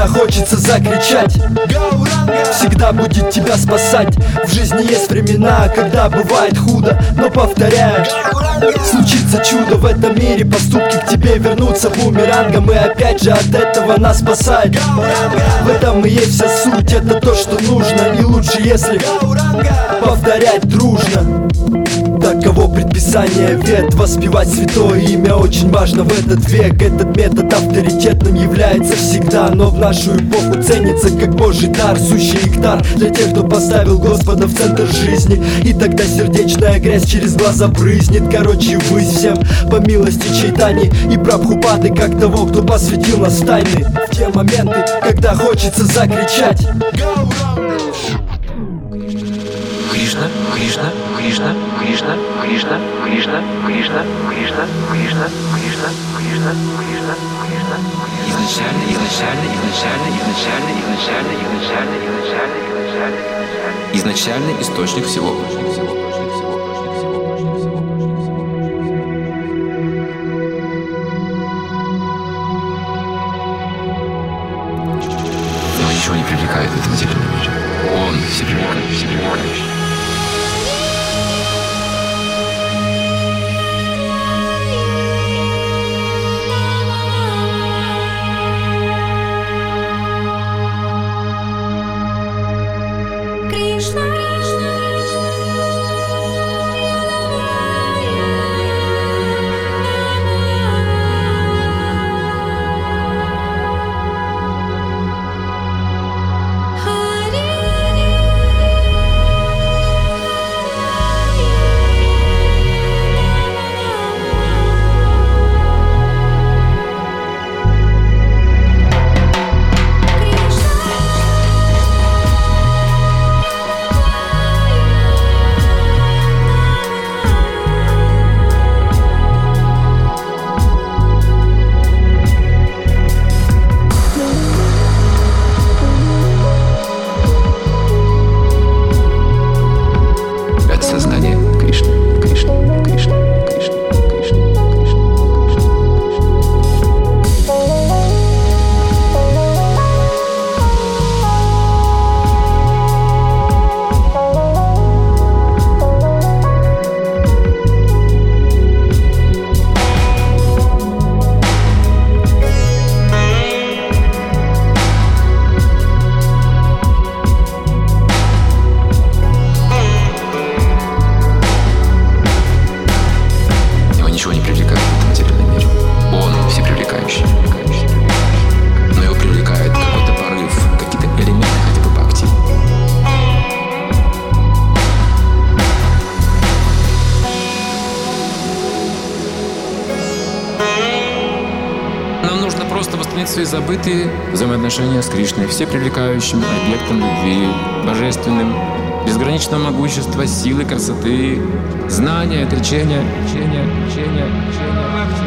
когда хочется закричать. Всегда будет тебя спасать. В жизни есть времена, когда бывает худо Но повторяю Случится чудо в этом мире Поступки к тебе вернутся бумерангом И опять же от этого нас спасает В этом и есть вся суть Это то, что нужно И лучше, если повторять дружно Таково предписание вет? Воспевать святое имя очень важно в этот век. Этот метод авторитетным является всегда Но в нашу эпоху ценится как божий дар Сущий гектар для тех, кто поставил Господа в центр жизни. И тогда сердечная грязь через глаза брызнет. Короче, вы всем по милости чайтани И прабхупады, как того, кто посвятил нас тайны. В те моменты, когда хочется закричать. Кришна, Кришна, Кришна, Кришна, Кришна, Кришна, Кришна, Кришна, Кришна, Кришна, Кришна. Изначально, изначально, изначально, изначально, изначально, изначально, изначально, изначально, изначально. Изначальный источник всего. Но ничего не привлекает этот материальный мир. Он все привлекает, все привлекающий. Забытые взаимоотношения с Кришной, все привлекающим объектом любви, божественным, безграничного могущества, силы, красоты, знания, отречения, отречения, отречения, отречения.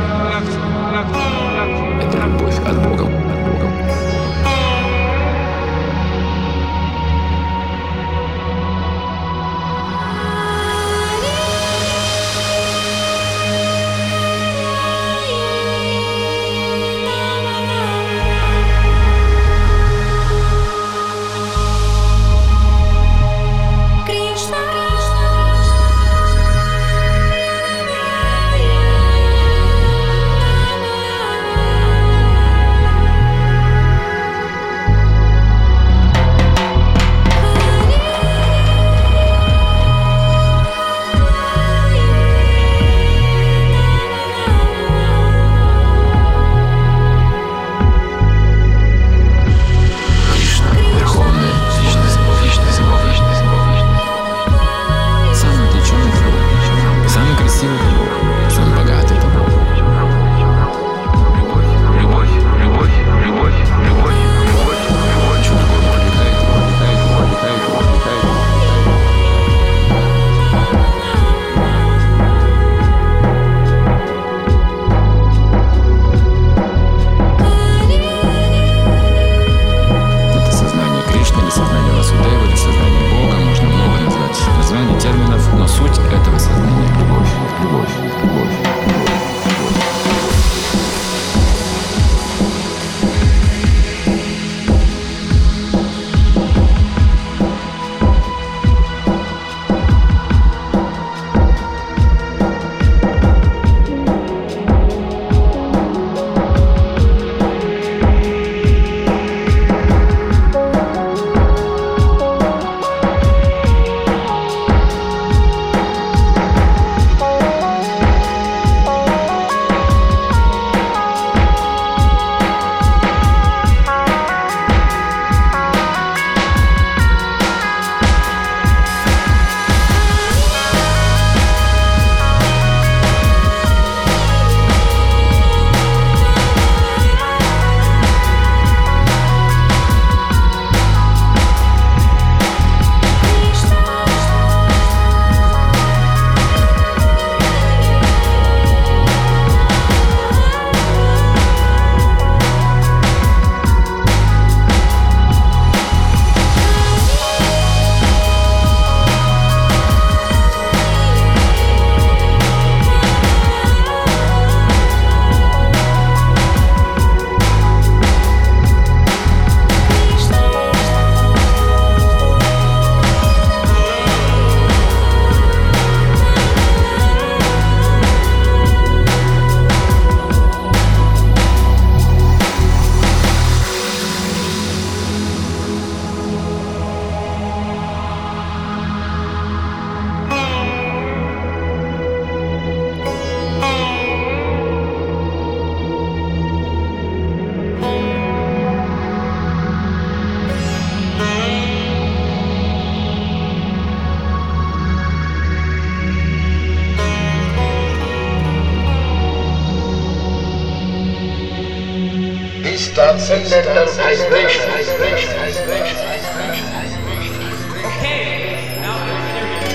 Is transcendental vibration.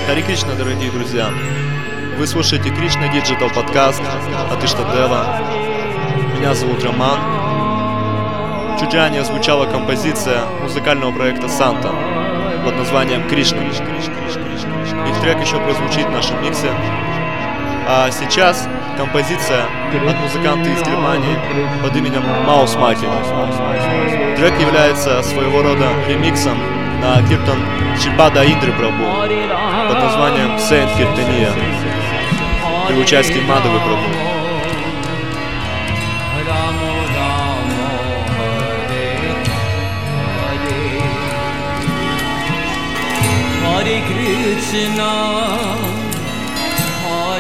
Хари Кришна, дорогие друзья! Вы слушаете Кришна Диджитал подкаст от Иштадева. Меня зовут Роман. Чуть ранее звучала композиция музыкального проекта Санта под названием Кришна. Их трек еще прозвучит в нашем миксе. А сейчас композиция от музыканта из Германии под именем Маус Маки. Трек является своего рода ремиксом на киртан Чипада Индры Прабу под названием Сейн Киртания при участии Мадовы Прабу. Hare Krishna,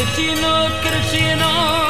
Krishna, Krishna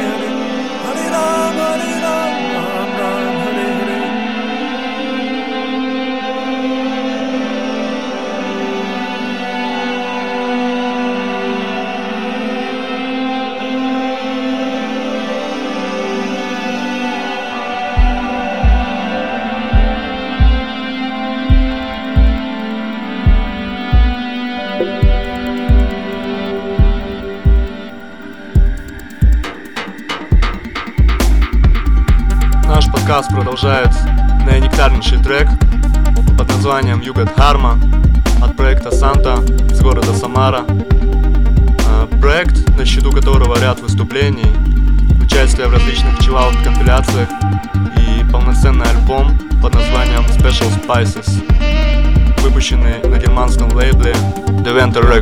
controlo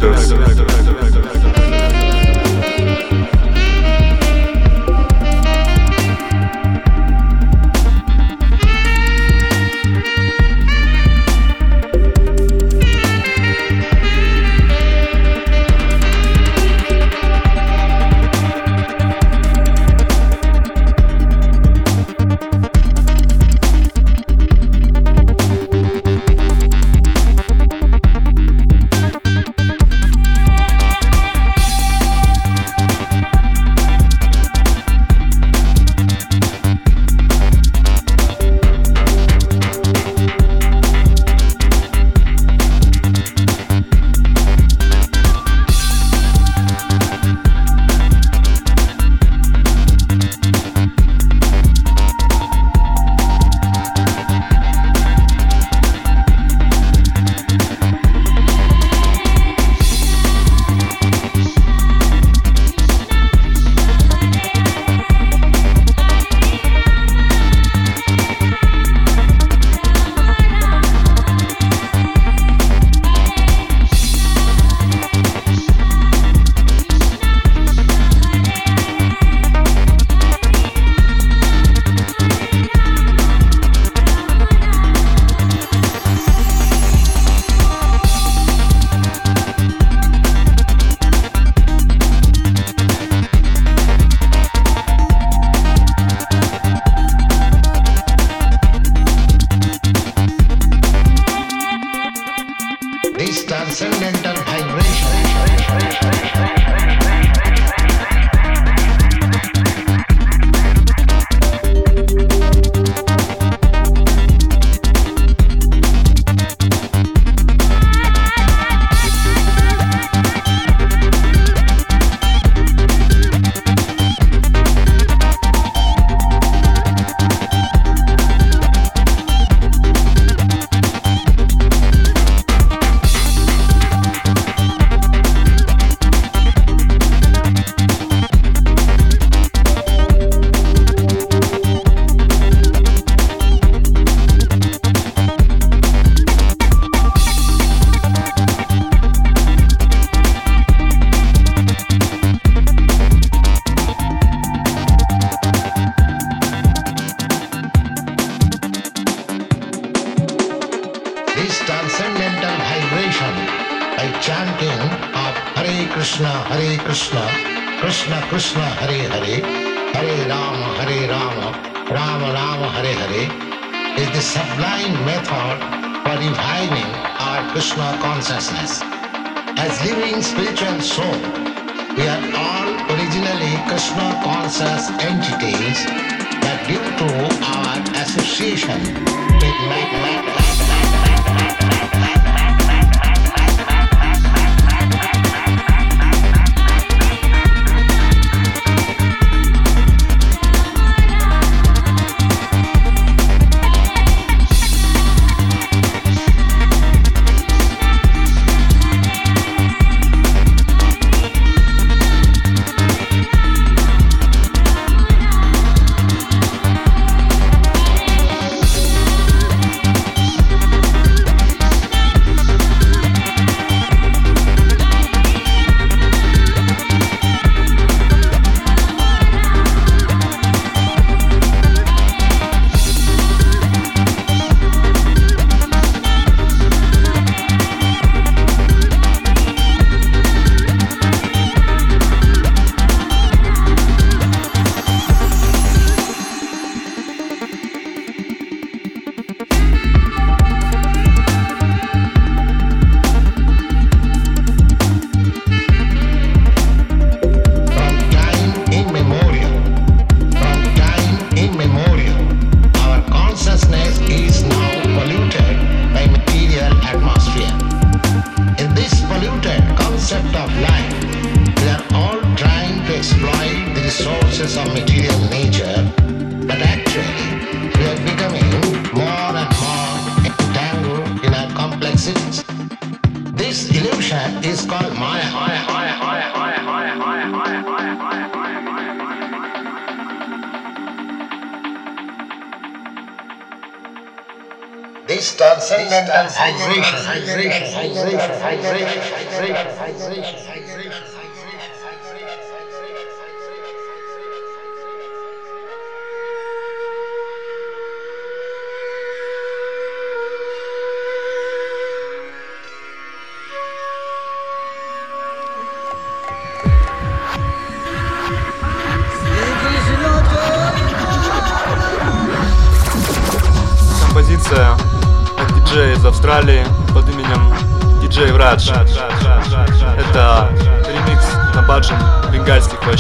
hydration, hydration, hydration, hydration, hydration, hydration, hydration, hydration.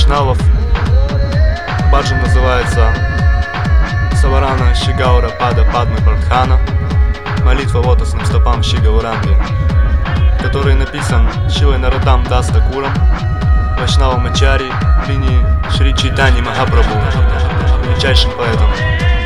каналов. Баджан называется Саварана Шри Гаура Пада Падме Прартхана. Молитва лотосным стопам Шри Гауранги, который написан Шрилой Нароттамом Дасом Тхакуром, вайшнавом-ачарьей линии Шри Чайтаньи Махапрабху, величайшим поэтом.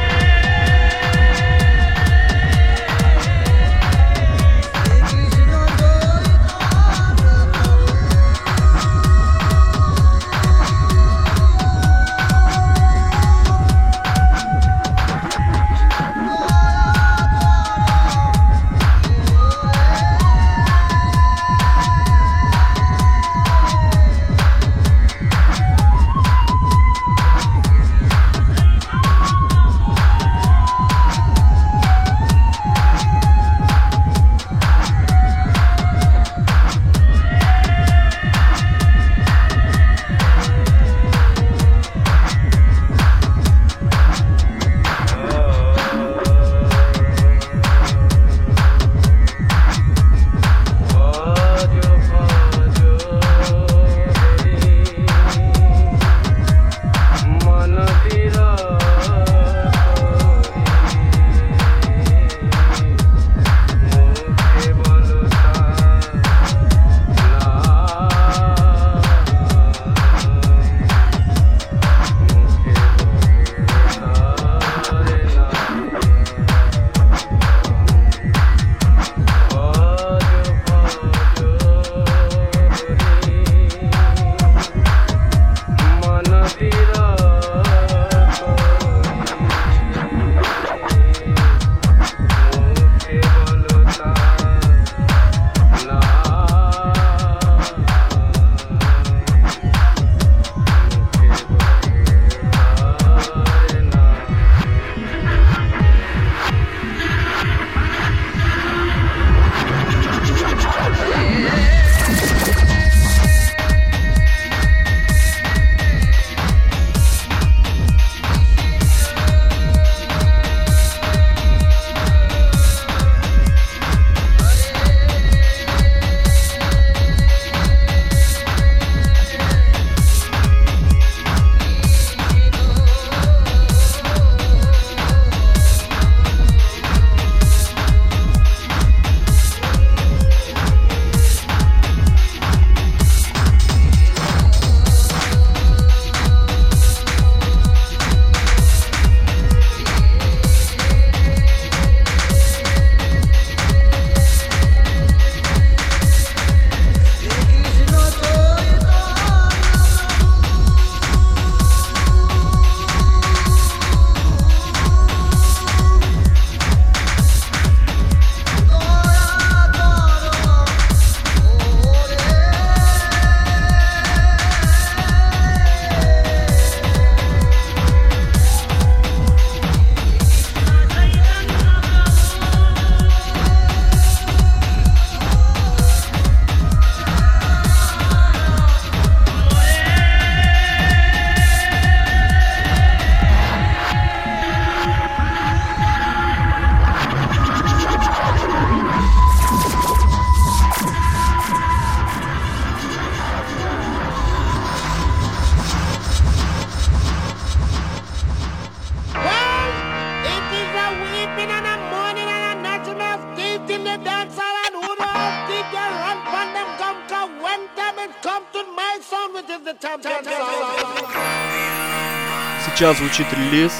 Сейчас звучит релиз,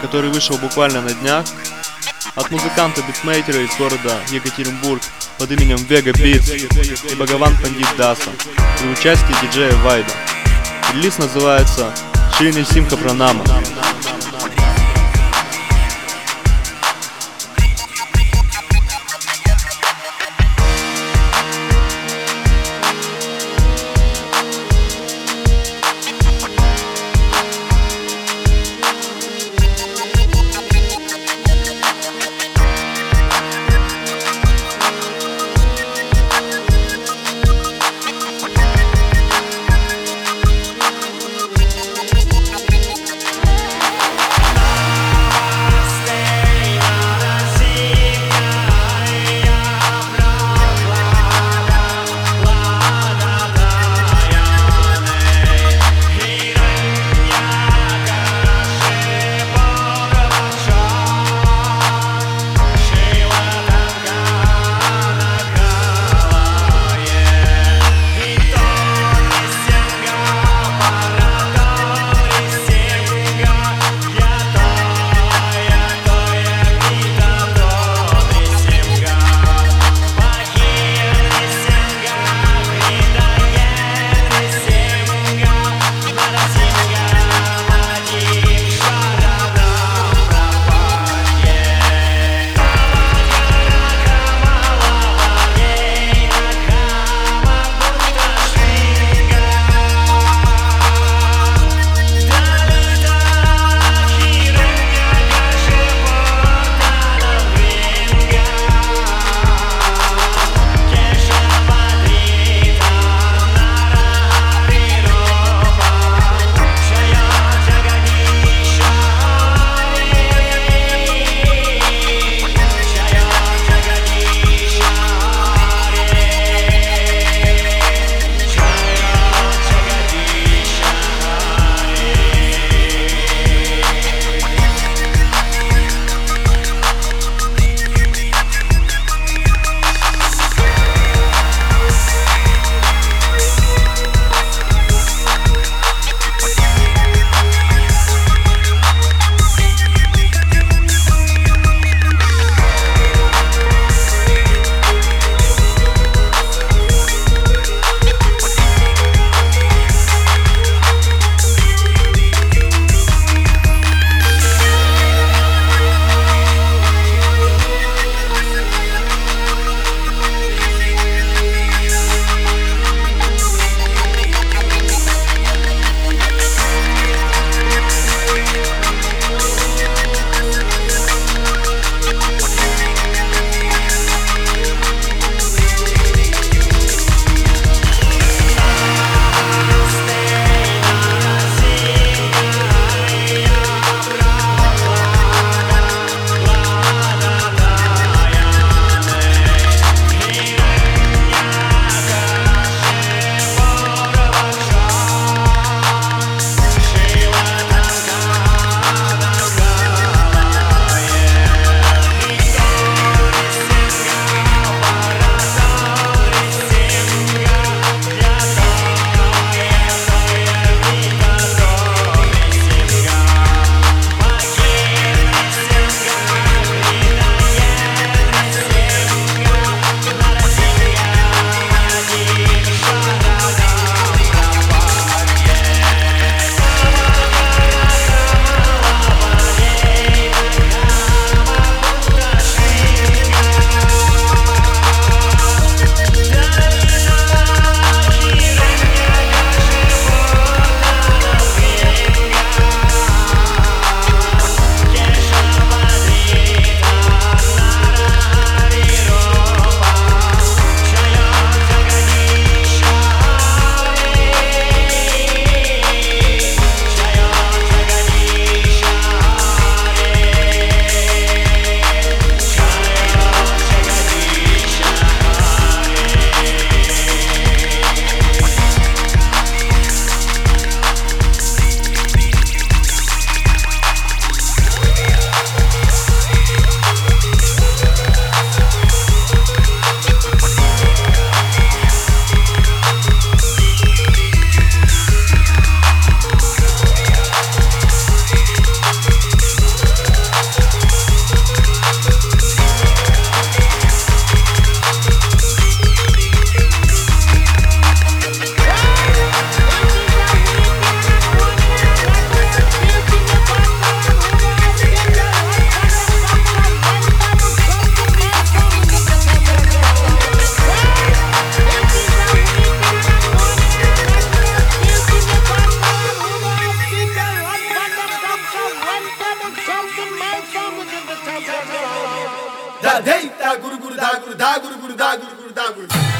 который вышел буквально на днях от музыканта-битмейкера из города Екатеринбург под именем Vega Beats и Богован Пандит Даса при участии диджея Вайда. Релиз называется Шрини Симка Пранама.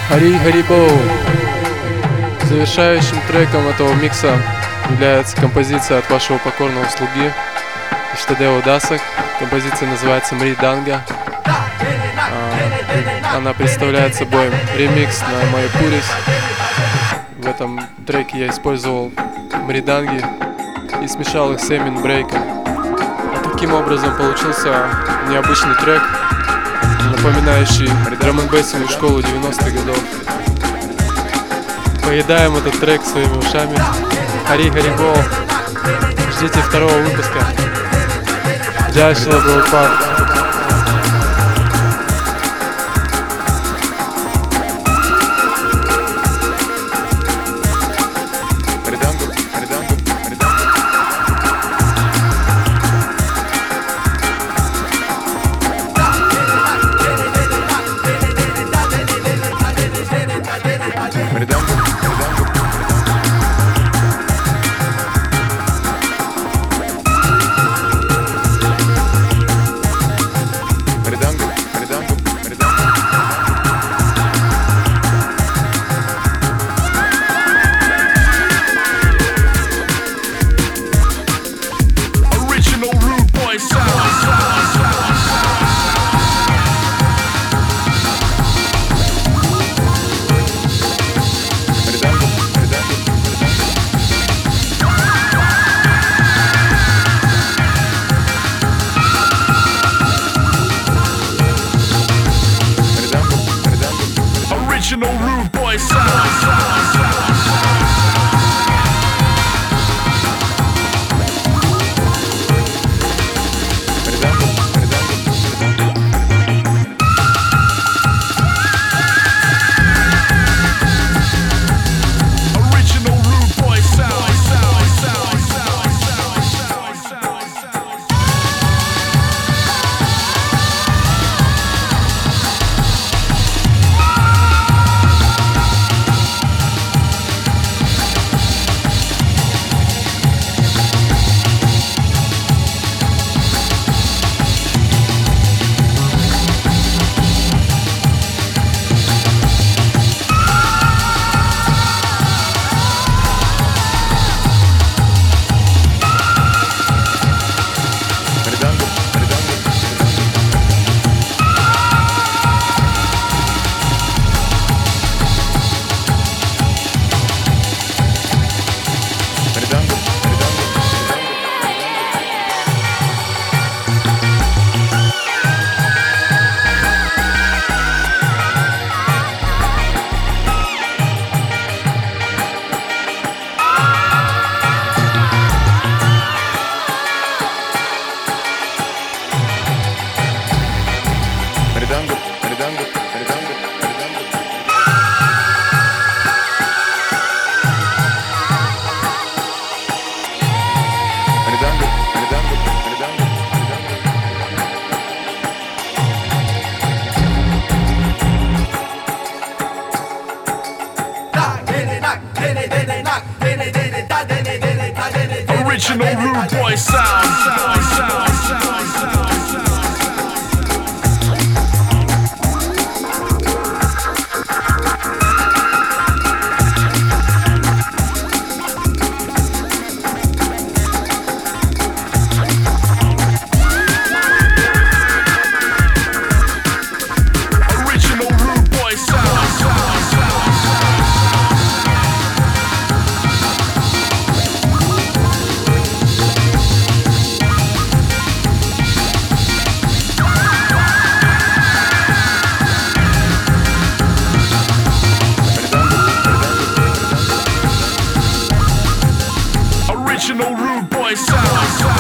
Хари Харибоу. Завершающим треком этого микса является композиция от вашего покорного слуги Иштадео Дасах. Композиция называется Мри Данга. А, Она представляет собой ремикс на мою Пурис. В этом треке я использовал мриданги и смешал их с эмин брейком. И таким образом получился необычный трек, напоминающий драм н школу 90-х годов. Поедаем этот трек своими ушами. Хари Харибо. Ждите второго выпуска. Джай Шила original rude boy sound.